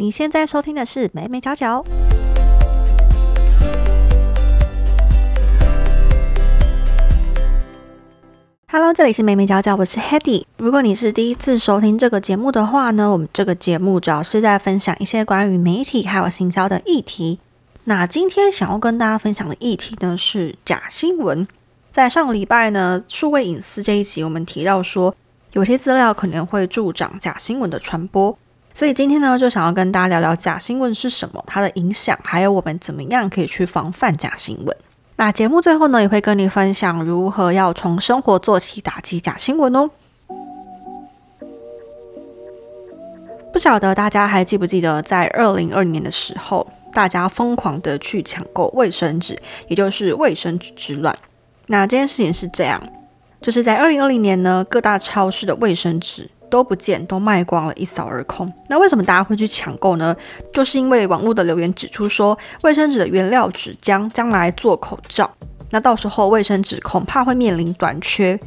你现在收听的是美美角角。Hello，这里是美美角角，我是 Hedy。如果你是第一次收听这个节目的话呢，我们这个节目主要是在分享一些关于媒体还有行销的议题。那今天想要跟大家分享的议题呢是假新闻。在上个礼拜呢，数位隐私这一集，我们提到说有些资料可能会助长假新闻的传播。所以今天呢，就想要跟大家聊聊假新闻是什么，它的影响，还有我们怎么样可以去防范假新闻。那节目最后呢，也会跟你分享如何要从生活做起打击假新闻哦。不晓得大家还记不记得，在二零二零年的时候，大家疯狂的去抢购卫生纸，也就是卫生纸之乱。那这件事情是这样，就是在二零二零年呢，各大超市的卫生纸。都不见，都卖光了，一扫而空。那为什么大家会去抢购呢？就是因为网络的留言指出说，卫生纸的原料纸浆将来做口罩，那到时候卫生纸恐怕会面临短缺。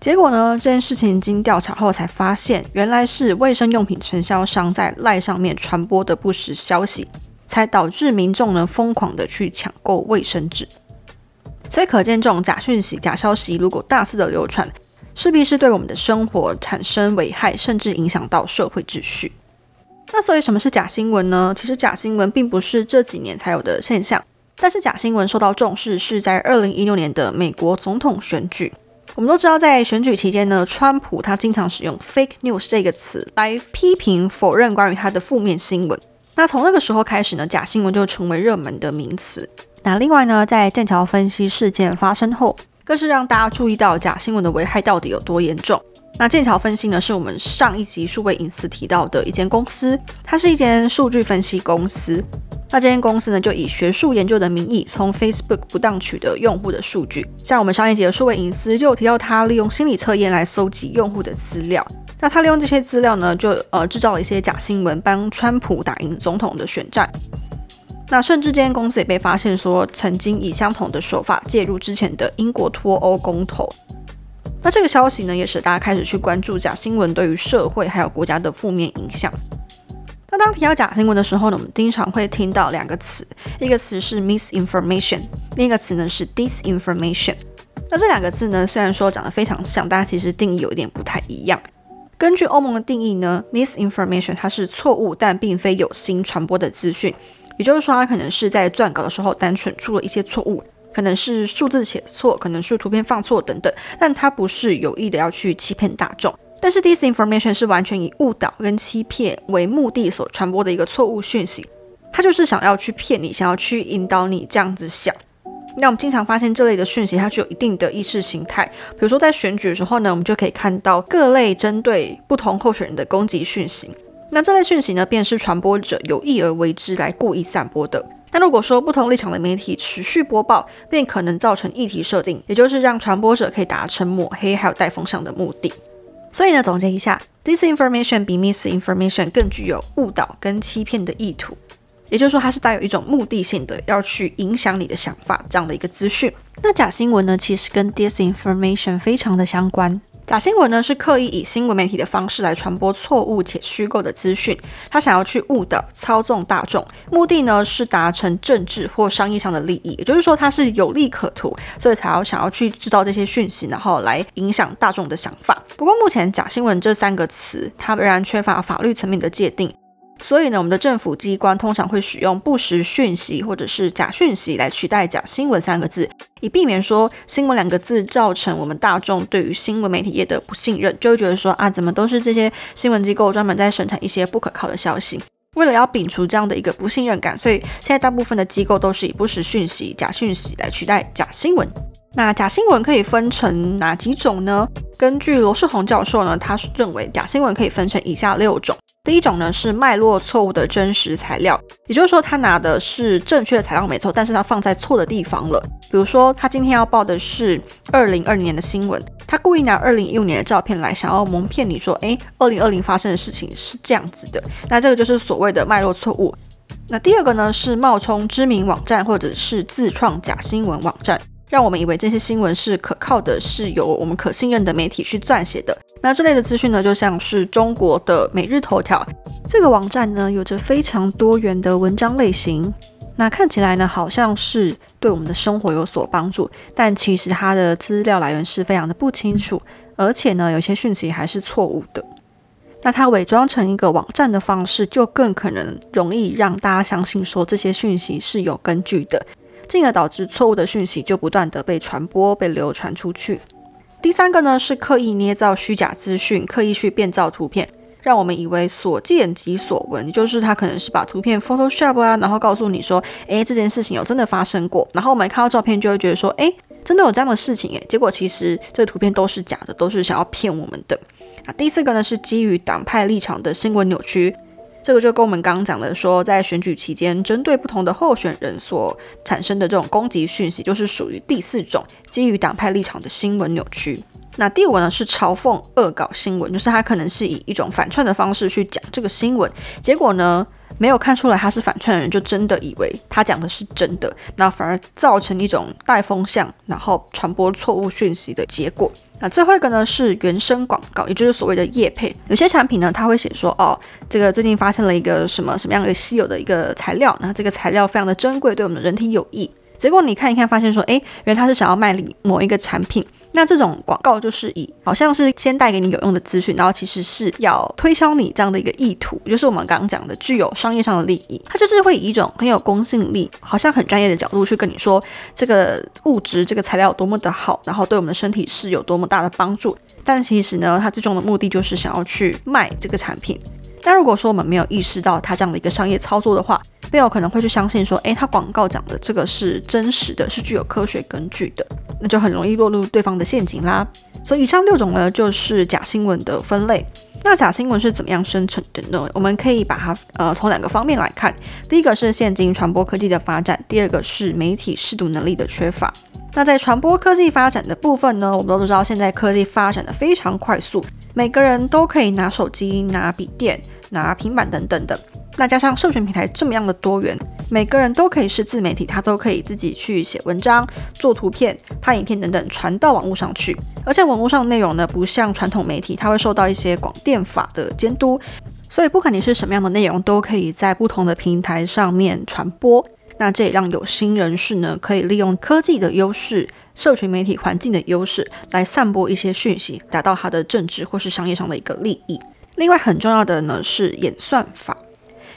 结果呢，这件事情经调查后才发现，原来是卫生用品承销商在赖上面传播的不实消息，才导致民众呢疯狂的去抢购卫生纸。所以可见，这种假讯息、假消息如果大肆的流传，势必是对我们的生活产生危害，甚至影响到社会秩序。那所以什么是假新闻呢？其实假新闻并不是这几年才有的现象，但是假新闻受到重视是在二零一六年的美国总统选举。我们都知道，在选举期间呢，川普他经常使用 fake news 这个词来批评、否认关于他的负面新闻。那从那个时候开始呢，假新闻就成为热门的名词。那另外呢，在剑桥分析事件发生后。更是让大家注意到假新闻的危害到底有多严重。那剑桥分析呢，是我们上一集数位隐私提到的一间公司，它是一间数据分析公司。那这间公司呢，就以学术研究的名义，从 Facebook 不当取得用户的数据。像我们上一集的数位隐私就提到，它利用心理测验来搜集用户的资料。那他利用这些资料呢，就呃制造了一些假新闻，帮川普打赢总统的选战。那甚至间公司也被发现说，曾经以相同的手法介入之前的英国脱欧公投。那这个消息呢，也使大家开始去关注假新闻对于社会还有国家的负面影响。那当提到假新闻的时候呢，我们经常会听到两个词，一个词是 misinformation，另一个词呢是 disinformation。那这两个字呢，虽然说长得非常像，大家其实定义有一点不太一样。根据欧盟的定义呢，misinformation 它是错误但并非有心传播的资讯。也就是说，他可能是在撰稿的时候单纯出了一些错误，可能是数字写错，可能是图片放错等等，但他不是有意的要去欺骗大众。但是 disinformation 是完全以误导跟欺骗为目的所传播的一个错误讯息，他就是想要去骗你，想要去引导你这样子想。那我们经常发现这类的讯息，它具有一定的意识形态。比如说在选举的时候呢，我们就可以看到各类针对不同候选人的攻击讯息。那这类讯息呢，便是传播者有意而为之来故意散播的。那如果说不同立场的媒体持续播报，便可能造成议题设定，也就是让传播者可以达成抹黑还有带风向的目的。所以呢，总结一下，disinformation 比 misinformation 更具有误导跟欺骗的意图，也就是说，它是带有一种目的性的，要去影响你的想法这样的一个资讯。那假新闻呢，其实跟 disinformation 非常的相关。假新闻呢，是刻意以新闻媒体的方式来传播错误且虚构的资讯，他想要去误导、操纵大众，目的呢是达成政治或商业上的利益，也就是说，他是有利可图，所以才要想要去制造这些讯息，然后来影响大众的想法。不过，目前假新闻这三个词，它仍然缺乏法律层面的界定。所以呢，我们的政府机关通常会使用不实讯息或者是假讯息来取代假新闻三个字，以避免说新闻两个字造成我们大众对于新闻媒体业的不信任，就会觉得说啊，怎么都是这些新闻机构专门在生产一些不可靠的消息。为了要摒除这样的一个不信任感，所以现在大部分的机构都是以不实讯息、假讯息来取代假新闻。那假新闻可以分成哪几种呢？根据罗世宏教授呢，他认为假新闻可以分成以下六种。第一种呢是脉络错误的真实材料，也就是说他拿的是正确的材料没错，但是他放在错的地方了。比如说他今天要报的是二零二零年的新闻，他故意拿二零一五年的照片来，想要蒙骗你说，诶，二零二零发生的事情是这样子的。那这个就是所谓的脉络错误。那第二个呢是冒充知名网站或者是自创假新闻网站。让我们以为这些新闻是可靠的，是由我们可信任的媒体去撰写的。那这类的资讯呢，就像是中国的每日头条这个网站呢，有着非常多元的文章类型。那看起来呢，好像是对我们的生活有所帮助，但其实它的资料来源是非常的不清楚，而且呢，有些讯息还是错误的。那它伪装成一个网站的方式，就更可能容易让大家相信说这些讯息是有根据的，进而导致错误的讯息就不断的被传播、被流传出去。第三个呢，是刻意捏造虚假资讯，刻意去变造图片。让我们以为所见即所闻，就是他可能是把图片 Photoshop 啊，然后告诉你说，诶，这件事情有真的发生过。然后我们看到照片就会觉得说，诶，真的有这样的事情，诶，结果其实这图片都是假的，都是想要骗我们的。啊，第四个呢是基于党派立场的新闻扭曲，这个就跟我们刚刚讲的说，在选举期间针对不同的候选人所产生的这种攻击讯息，就是属于第四种基于党派立场的新闻扭曲。那第五呢是嘲讽恶搞新闻，就是他可能是以一种反串的方式去讲这个新闻，结果呢没有看出来他是反串的人，就真的以为他讲的是真的，那反而造成一种带风向，然后传播错误讯息的结果。那最后一个呢是原生广告，也就是所谓的叶配，有些产品呢它会写说哦，这个最近发现了一个什么什么样的稀有的一个材料，那这个材料非常的珍贵，对我们的人体有益。结果你看一看，发现说，哎，原来他是想要卖你某一个产品。那这种广告就是以好像是先带给你有用的资讯，然后其实是要推销你这样的一个意图，就是我们刚刚讲的具有商业上的利益。它就是会以一种很有公信力、好像很专业的角度去跟你说这个物质、这个材料有多么的好，然后对我们的身体是有多么大的帮助。但其实呢，它最终的目的就是想要去卖这个产品。但如果说我们没有意识到它这样的一个商业操作的话，没有可能会去相信说，诶，他广告讲的这个是真实的，是具有科学根据的，那就很容易落入对方的陷阱啦。所以以上六种呢，就是假新闻的分类。那假新闻是怎么样生成的呢？我们可以把它呃从两个方面来看。第一个是现今传播科技的发展，第二个是媒体识读能力的缺乏。那在传播科技发展的部分呢，我们都知道现在科技发展的非常快速，每个人都可以拿手机、拿笔电、拿平板等等的。那加上社群平台这么样的多元，每个人都可以是自媒体，他都可以自己去写文章、做图片、拍影片等等，传到网络上去。而且网络上的内容呢，不像传统媒体，它会受到一些广电法的监督，所以不管你是什么样的内容，都可以在不同的平台上面传播。那这也让有心人士呢，可以利用科技的优势、社群媒体环境的优势，来散播一些讯息，达到他的政治或是商业上的一个利益。另外很重要的呢，是演算法。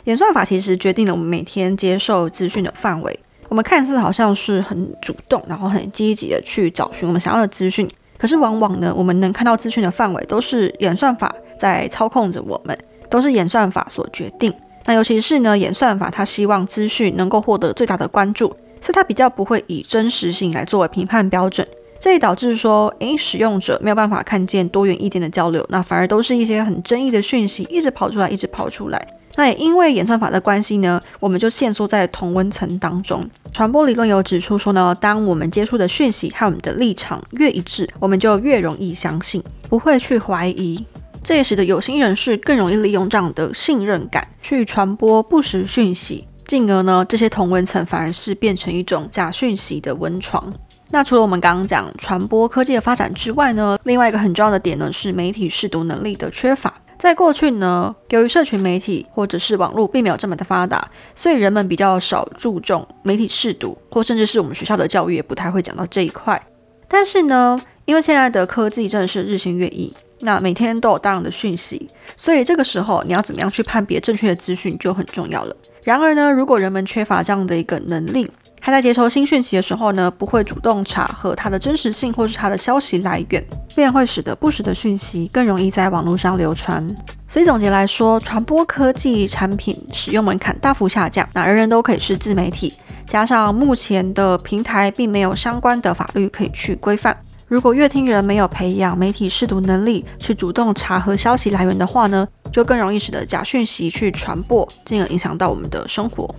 演算法其实决定了我们每天接受资讯的范围。我们看似好像是很主动，然后很积极的去找寻我们想要的资讯，可是往往呢，我们能看到资讯的范围都是演算法在操控着我们，都是演算法所决定。那尤其是呢，演算法它希望资讯能够获得最大的关注，所以它比较不会以真实性来作为评判标准，这也导致说，诶，使用者没有办法看见多元意见的交流，那反而都是一些很争议的讯息一直跑出来，一直跑出来。那也因为演算法的关系呢，我们就限缩在同温层当中。传播理论有指出说呢，当我们接触的讯息和我们的立场越一致，我们就越容易相信，不会去怀疑。这也使得有心人士更容易利用这样的信任感去传播不实讯息，进而呢，这些同温层反而是变成一种假讯息的温床。那除了我们刚刚讲传播科技的发展之外呢，另外一个很重要的点呢，是媒体识读能力的缺乏。在过去呢，由于社群媒体或者是网络并没有这么的发达，所以人们比较少注重媒体试读，或甚至是我们学校的教育也不太会讲到这一块。但是呢，因为现在的科技真的是日新月异，那每天都有大量的讯息，所以这个时候你要怎么样去判别正确的资讯就很重要了。然而呢，如果人们缺乏这样的一个能力，他在接收新讯息的时候呢，不会主动查核它的真实性或是它的消息来源，便会使得不实的讯息更容易在网络上流传。所以总结来说，传播科技产品使用门槛大幅下降，那人人都可以是自媒体。加上目前的平台并没有相关的法律可以去规范，如果乐听人没有培养媒体试读能力，去主动查核消息来源的话呢，就更容易使得假讯息去传播，进而影响到我们的生活。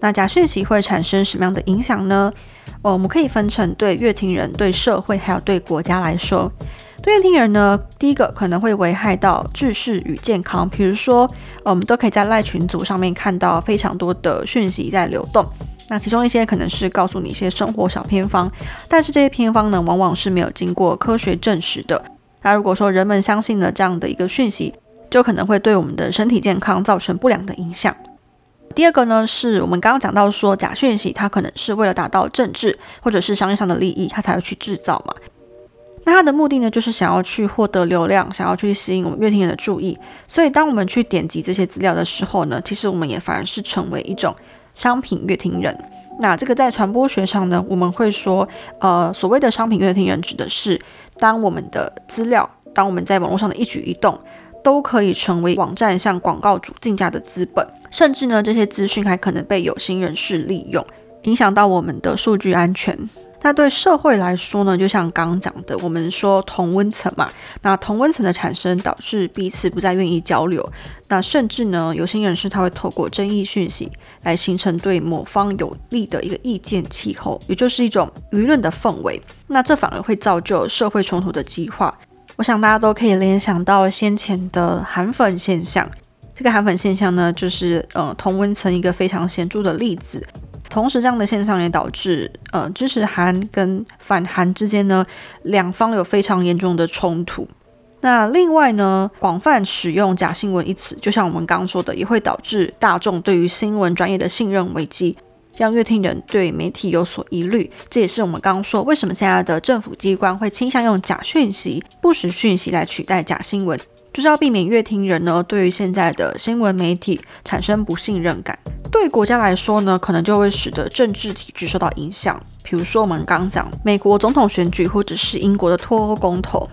那假讯息会产生什么样的影响呢？我们可以分成对乐听人、对社会还有对国家来说。对乐听人呢，第一个可能会危害到知识与健康，比如说，我们都可以在赖群组上面看到非常多的讯息在流动，那其中一些可能是告诉你一些生活小偏方，但是这些偏方呢，往往是没有经过科学证实的。那如果说人们相信了这样的一个讯息，就可能会对我们的身体健康造成不良的影响。第二个呢，是我们刚刚讲到说假讯息，它可能是为了达到政治或者是商业上的利益，它才会去制造嘛。那它的目的呢，就是想要去获得流量，想要去吸引我们乐听人的注意。所以当我们去点击这些资料的时候呢，其实我们也反而是成为一种商品乐听人。那这个在传播学上呢，我们会说，呃，所谓的商品乐听人，指的是当我们的资料，当我们在网络上的一举一动。都可以成为网站向广告主竞价的资本，甚至呢，这些资讯还可能被有心人士利用，影响到我们的数据安全。那对社会来说呢，就像刚刚讲的，我们说同温层嘛，那同温层的产生导致彼此不再愿意交流，那甚至呢，有心人士他会透过争议讯息来形成对某方有利的一个意见气候，也就是一种舆论的氛围，那这反而会造就社会冲突的激化。我想大家都可以联想到先前的韩粉现象，这个韩粉现象呢，就是呃同温层一个非常显著的例子。同时，这样的现象也导致呃支持韩跟反韩之间呢，两方有非常严重的冲突。那另外呢，广泛使用假新闻一词，就像我们刚刚说的，也会导致大众对于新闻专业的信任危机。让乐听人对媒体有所疑虑，这也是我们刚刚说为什么现在的政府机关会倾向用假讯息、不实讯息来取代假新闻，就是要避免乐听人呢对于现在的新闻媒体产生不信任感。对国家来说呢，可能就会使得政治体制受到影响，比如说我们刚讲美国总统选举，或者是英国的脱欧公投。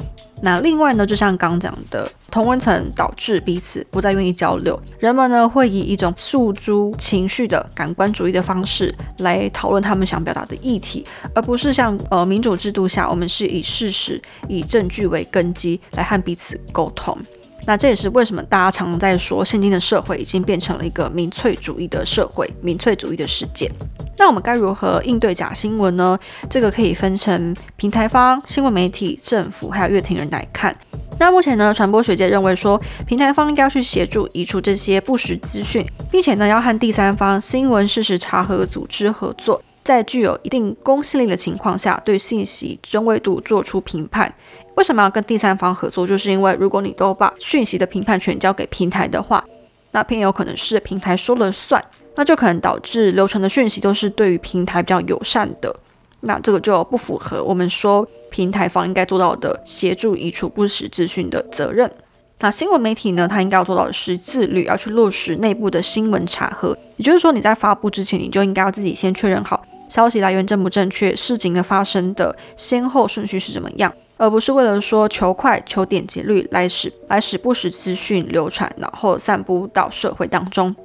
那另外呢，就像刚讲的，同温层导致彼此不再愿意交流，人们呢会以一种诉诸情绪的感官主义的方式来讨论他们想表达的议题，而不是像呃民主制度下，我们是以事实、以证据为根基来和彼此沟通。那这也是为什么大家常在说，现今的社会已经变成了一个民粹主义的社会，民粹主义的世界。那我们该如何应对假新闻呢？这个可以分成平台方、新闻媒体、政府还有乐听人来看。那目前呢，传播学界认为说，平台方应该要去协助移除这些不实资讯，并且呢，要和第三方新闻事实查核组织合作，在具有一定公信力的情况下，对信息真伪度做出评判。为什么要跟第三方合作？就是因为如果你都把讯息的评判权交给平台的话，那偏有可能是平台说了算。那就可能导致流程的讯息都是对于平台比较友善的，那这个就不符合我们说平台方应该做到的协助移除不实资讯的责任。那新闻媒体呢，它应该要做到的是自律，要去落实内部的新闻查核，也就是说你在发布之前，你就应该要自己先确认好消息来源正不正确，事情的发生的先后顺序是怎么样，而不是为了说求快、求点击率来使来使不实资讯流传，然后散布到社会当中。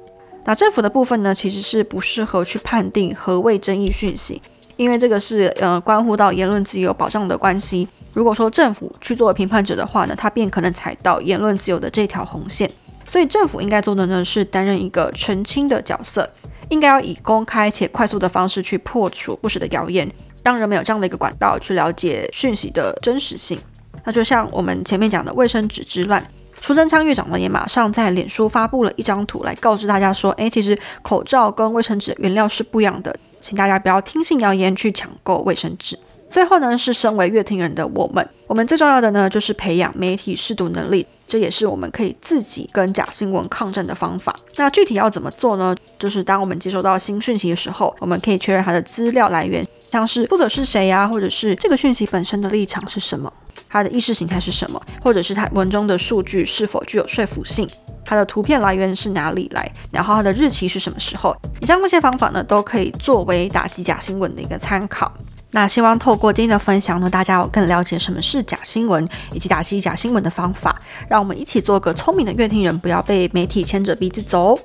那政府的部分呢，其实是不适合去判定何谓争议讯息，因为这个是呃关乎到言论自由保障的关系。如果说政府去做评判者的话呢，他便可能踩到言论自由的这条红线。所以政府应该做的呢，是担任一个澄清的角色，应该要以公开且快速的方式去破除不实的谣言，让人们有这样的一个管道去了解讯息的真实性。那就像我们前面讲的卫生纸之乱。苏贞昌院长呢，也马上在脸书发布了一张图来告知大家说：“诶，其实口罩跟卫生纸原料是不一样的，请大家不要听信谣言去抢购卫生纸。”最后呢，是身为乐听人的我们，我们最重要的呢，就是培养媒体识读能力，这也是我们可以自己跟假新闻抗战的方法。那具体要怎么做呢？就是当我们接收到新讯息的时候，我们可以确认它的资料来源，像是作者是谁呀，或者是这个讯息本身的立场是什么。它的意识形态是什么，或者是它文中的数据是否具有说服性？它的图片来源是哪里来？然后它的日期是什么时候？以上这些方法呢，都可以作为打击假新闻的一个参考。那希望透过今天的分享呢，大家有更了解什么是假新闻，以及打击假新闻的方法。让我们一起做个聪明的乐听人，不要被媒体牵着鼻子走。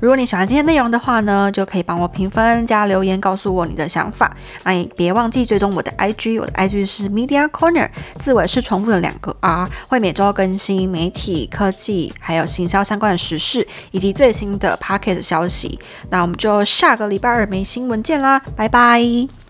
如果你喜欢今天内容的话呢，就可以帮我评分加留言，告诉我你的想法。那也别忘记追踪我的 IG，我的 IG 是 Media Corner，字尾是重复的两个 R，会每周更新媒体、科技还有行销相关的时事，以及最新的 Pocket 消息。那我们就下个礼拜二没新闻见啦，拜拜。